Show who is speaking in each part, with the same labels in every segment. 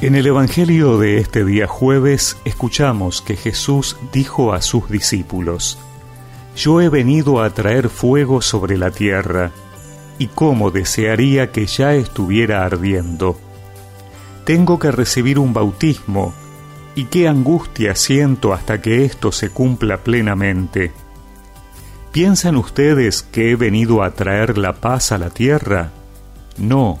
Speaker 1: En el Evangelio de este día jueves escuchamos que Jesús dijo a sus discípulos, Yo he venido a traer fuego sobre la tierra, y cómo desearía que ya estuviera ardiendo. Tengo que recibir un bautismo, y qué angustia siento hasta que esto se cumpla plenamente. ¿Piensan ustedes que he venido a traer la paz a la tierra? No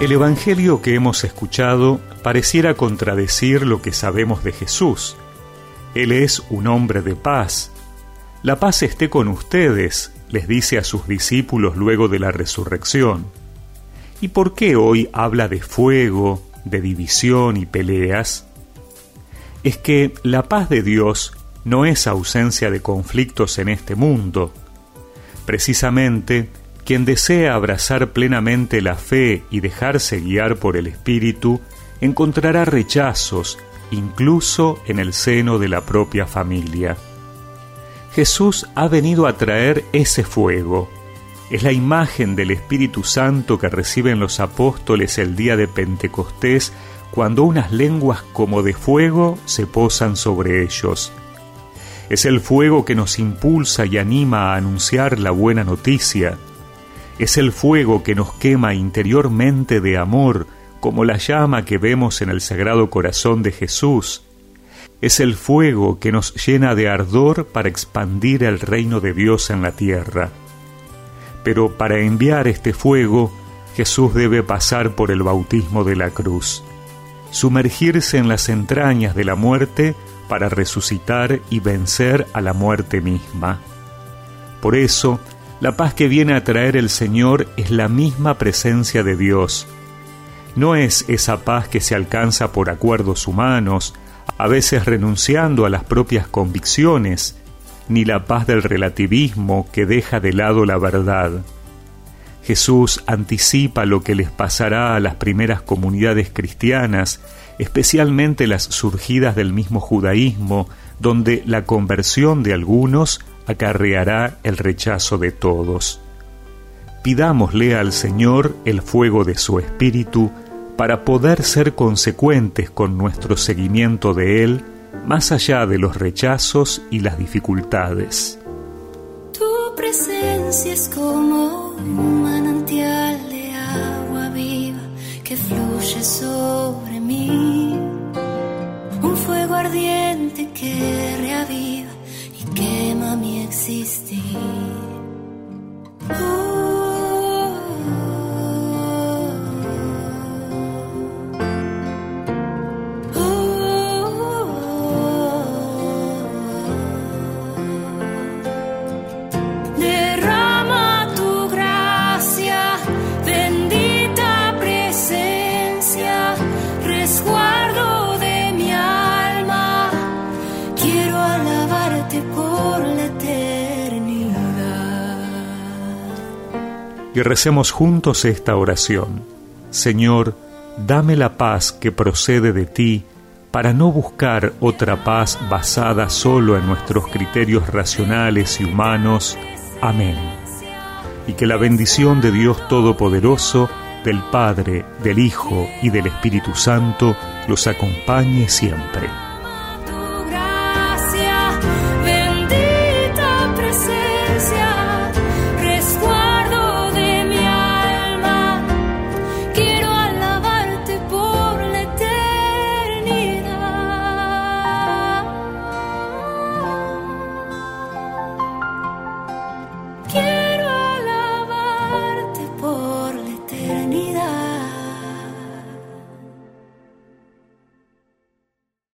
Speaker 1: El Evangelio que hemos escuchado pareciera contradecir lo que sabemos de Jesús. Él es un hombre de paz. La paz esté con ustedes, les dice a sus discípulos luego de la resurrección. ¿Y por qué hoy habla de fuego, de división y peleas? Es que la paz de Dios no es ausencia de conflictos en este mundo. Precisamente, quien desea abrazar plenamente la fe y dejarse guiar por el Espíritu, encontrará rechazos, incluso en el seno de la propia familia. Jesús ha venido a traer ese fuego. Es la imagen del Espíritu Santo que reciben los apóstoles el día de Pentecostés cuando unas lenguas como de fuego se posan sobre ellos. Es el fuego que nos impulsa y anima a anunciar la buena noticia, es el fuego que nos quema interiormente de amor, como la llama que vemos en el Sagrado Corazón de Jesús. Es el fuego que nos llena de ardor para expandir el reino de Dios en la tierra. Pero para enviar este fuego, Jesús debe pasar por el bautismo de la cruz, sumergirse en las entrañas de la muerte para resucitar y vencer a la muerte misma. Por eso, la paz que viene a traer el Señor es la misma presencia de Dios. No es esa paz que se alcanza por acuerdos humanos, a veces renunciando a las propias convicciones, ni la paz del relativismo que deja de lado la verdad. Jesús anticipa lo que les pasará a las primeras comunidades cristianas, especialmente las surgidas del mismo judaísmo, donde la conversión de algunos acarreará el rechazo de todos. Pidámosle al Señor el fuego de su Espíritu para poder ser consecuentes con nuestro seguimiento de Él más allá de los rechazos y las dificultades.
Speaker 2: Tu presencia es como un manantial de agua viva que fluye sobre mí, un fuego ardiente que reaviva quema mi existir.
Speaker 1: Y recemos juntos esta oración. Señor, dame la paz que procede de ti para no buscar otra paz basada solo en nuestros criterios racionales y humanos. Amén. Y que la bendición de Dios Todopoderoso, del Padre, del Hijo y del Espíritu Santo los acompañe siempre.